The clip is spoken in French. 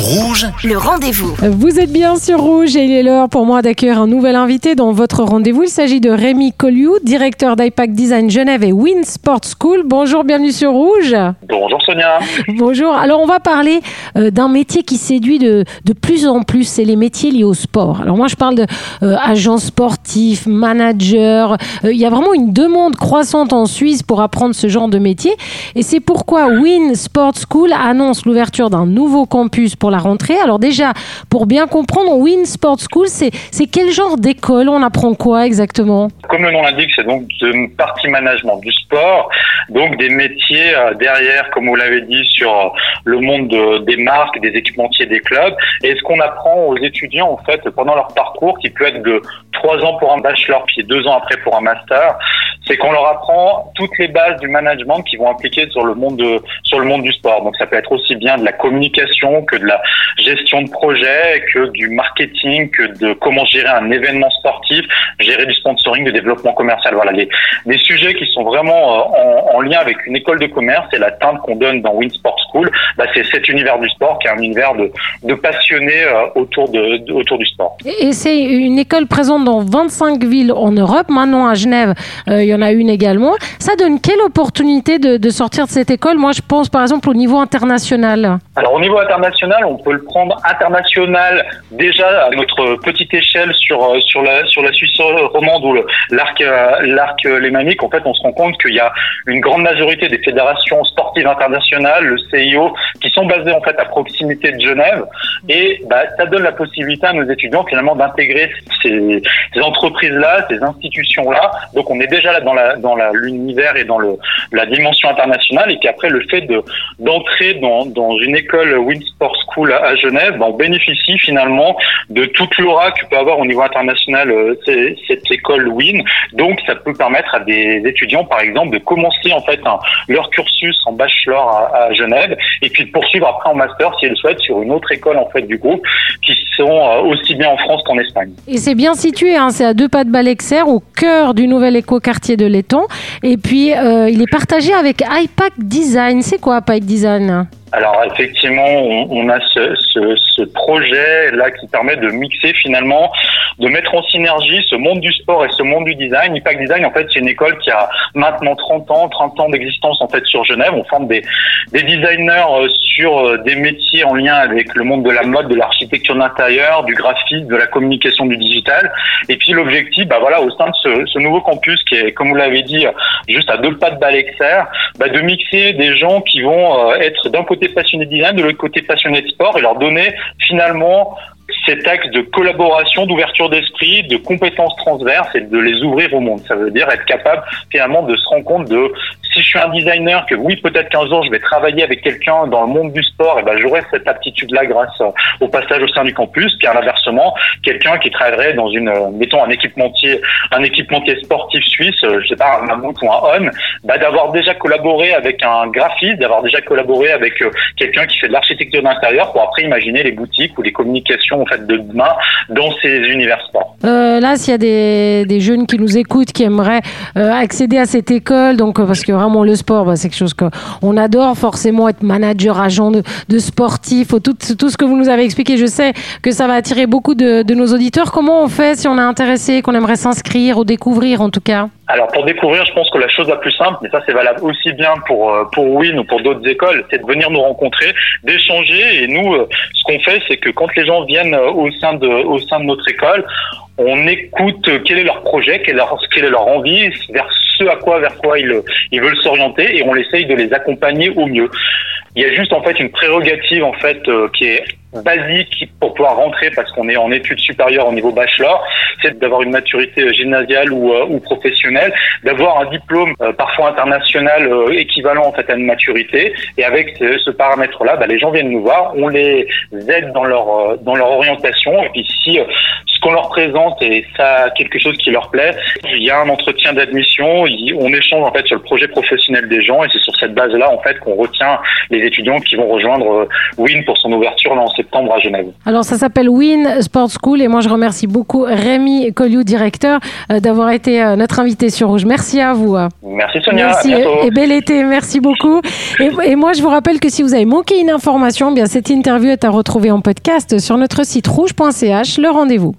Rouge, le rendez-vous. Vous êtes bien sur Rouge et il est l'heure pour moi d'accueillir un nouvel invité dans votre rendez-vous. Il s'agit de Rémi Colliou, directeur d'IPAC Design Genève et Win Sport School. Bonjour, bienvenue sur Rouge. Bonjour Sonia. Bonjour. Alors on va parler euh, d'un métier qui séduit de, de plus en plus, c'est les métiers liés au sport. Alors moi je parle de euh, sportif, manager. Euh, il y a vraiment une demande croissante en Suisse pour apprendre ce genre de métier et c'est pourquoi Win Sport School annonce l'ouverture d'un nouveau campus pour la rentrée. Alors déjà, pour bien comprendre, Win Sport School, c'est, quel genre d'école On apprend quoi exactement? Comme le nom l'indique, c'est donc une partie management du sport, donc des métiers euh, derrière, comme vous l'avez dit, sur euh, le monde de- des marques, des équipementiers, des clubs. Et ce qu'on apprend aux étudiants, en fait, pendant leur parcours, qui peut être de trois ans pour un bachelor, puis deux ans après pour un master, c'est qu'on leur apprend toutes les bases du management qui vont impliquer sur le monde de, sur le monde du sport. Donc ça peut être aussi bien de la communication que de la gestion de projet, que du marketing, que de comment gérer un événement sportif, gérer du sponsoring, du développement commercial. Voilà, les, des sujets qui sont vraiment euh, en, en lien avec une école de commerce et la teinte qu'on donne dans Winsport School, bah, c'est cet univers du sport qui est un univers de, de passionnés euh, autour, de, autour du sport. Et c'est une école présente dans 25 villes en Europe. Maintenant, à Genève, euh, il y en a une également. Ça donne quelle opportunité de sortir de cette école? Moi, je pense par exemple au niveau international. Alors au niveau international, on peut le prendre international déjà à notre petite échelle sur euh, sur la sur la Suisse romande ou l'arc euh, l'arc lémanique. En fait, on se rend compte qu'il y a une grande majorité des fédérations sportives internationales, le CIO, qui sont basées en fait à proximité de Genève. Et bah, ça donne la possibilité à nos étudiants finalement d'intégrer ces, ces entreprises-là, ces institutions-là. Donc on est déjà là dans la dans la- l'univers et dans le la dimension internationale. Et puis après le fait de d'entrer dans, dans une école Winsport School à, Genève, ben, on bénéficie finalement de toute l'aura que peut avoir au niveau international euh, cette école Win. Donc ça peut permettre à des étudiants, par exemple, de commencer en fait un- leur cursus en bachelor à, à Genève et puis de poursuivre après en master si elles le souhaitent sur une autre école en fait du groupe qui sont euh, aussi bien en France qu'en Espagne. Et c'est bien situé, hein, c'est à deux pas de Balexer, au cœur du nouvel écoquartier de l'Étang. Et puis, euh, il est partagé avec iPac Design. C'est quoi iPac Design Alors effectivement, on, on a ce, ce, ce projet là qui permet de mixer finalement, de mettre en synergie ce monde du sport et ce monde du design. IPAC Design, en fait, c'est une école qui a maintenant 30 ans, 30 ans d'existence en fait sur Genève. On forme des, des designers euh, sur des métiers en lien avec le monde de la mode, de l'architecture d'intérieur, du graphisme, de la communication, du digital. Et puis l'objectif, bah voilà, au sein de ce, ce nouveau campus qui est, comme vous l'avez dit, juste à deux pas de Balexer, bah, de mixer des gens qui vont euh, être d'un côté passionnés de design, de l'autre côté passionnés de sport et leur donner finalement cet axe de collaboration, d'ouverture d'esprit, de compétences transverses et de les ouvrir au monde. Ça veut dire être capable finalement de se rendre compte de si je suis un designer, que oui, peut-être qu'un jour je vais travailler avec quelqu'un dans le monde du sport, et ben j'aurai cette aptitude-là grâce au passage au sein du campus. Puis à l'inversement, quelqu'un qui travaillerait dans une, euh, mettons un équipementier, un équipementier sportif suisse, euh, je sais pas un Mammouth ou un On, bah, d'avoir déjà collaboré avec un graphiste, d'avoir déjà collaboré avec euh, quelqu'un qui fait de l'architecture d'intérieur pour après imaginer les boutiques ou les communications en fait de demain dans ces univers sport. Euh, là, s'il y a des, des jeunes qui nous écoutent, qui aimeraient euh, accéder à cette école, donc euh, parce que vraiment le sport, bah, c'est quelque chose qu'on adore forcément être manager, agent de, de sportif, tout, tout ce que vous nous avez expliqué. Je sais que ça va attirer beaucoup de, de nos auditeurs. Comment on fait si on est intéressé, qu'on aimerait s'inscrire ou découvrir en tout cas? Alors pour découvrir, je pense que la chose la plus simple, mais ça c'est valable aussi bien pour pour Win ou pour d'autres écoles, c'est de venir nous rencontrer, d'échanger. Et nous, ce qu'on fait, c'est que quand les gens viennent au sein de au sein de notre école, on écoute quel est leur projet, quelle est leur, quelle est leur envie, vers ce à quoi vers quoi ils ils veulent s'orienter, et on essaye de les accompagner au mieux. Il y a juste en fait une prérogative en fait euh, qui est basique pour pouvoir rentrer parce qu'on est en études supérieures au niveau bachelor, c'est d'avoir une maturité gymnasiale ou, euh, ou professionnelle, d'avoir un diplôme euh, parfois international euh, équivalent en fait à une maturité. Et avec ce, ce paramètre-là, bah, les gens viennent nous voir, on les aide dans leur euh, dans leur orientation. Et puis si euh, ce qu'on leur présente et ça quelque chose qui leur plaît, il y a un entretien d'admission, on échange en fait sur le projet professionnel des gens et c'est sur cette base-là en fait qu'on retient les étudiants qui vont rejoindre euh, Win pour son ouverture là en septembre à Genève. Alors ça s'appelle Win Sport School et moi je remercie beaucoup Rémi Colliou, directeur, d'avoir été notre invité sur Rouge. Merci à vous. Merci Sonia. Merci et, bel été. Merci beaucoup. Et, et, moi je vous rappelle que si vous avez manqué une information, eh bien cette interview est à retrouver en podcast sur notre site rouge.ch. Le rendez-vous.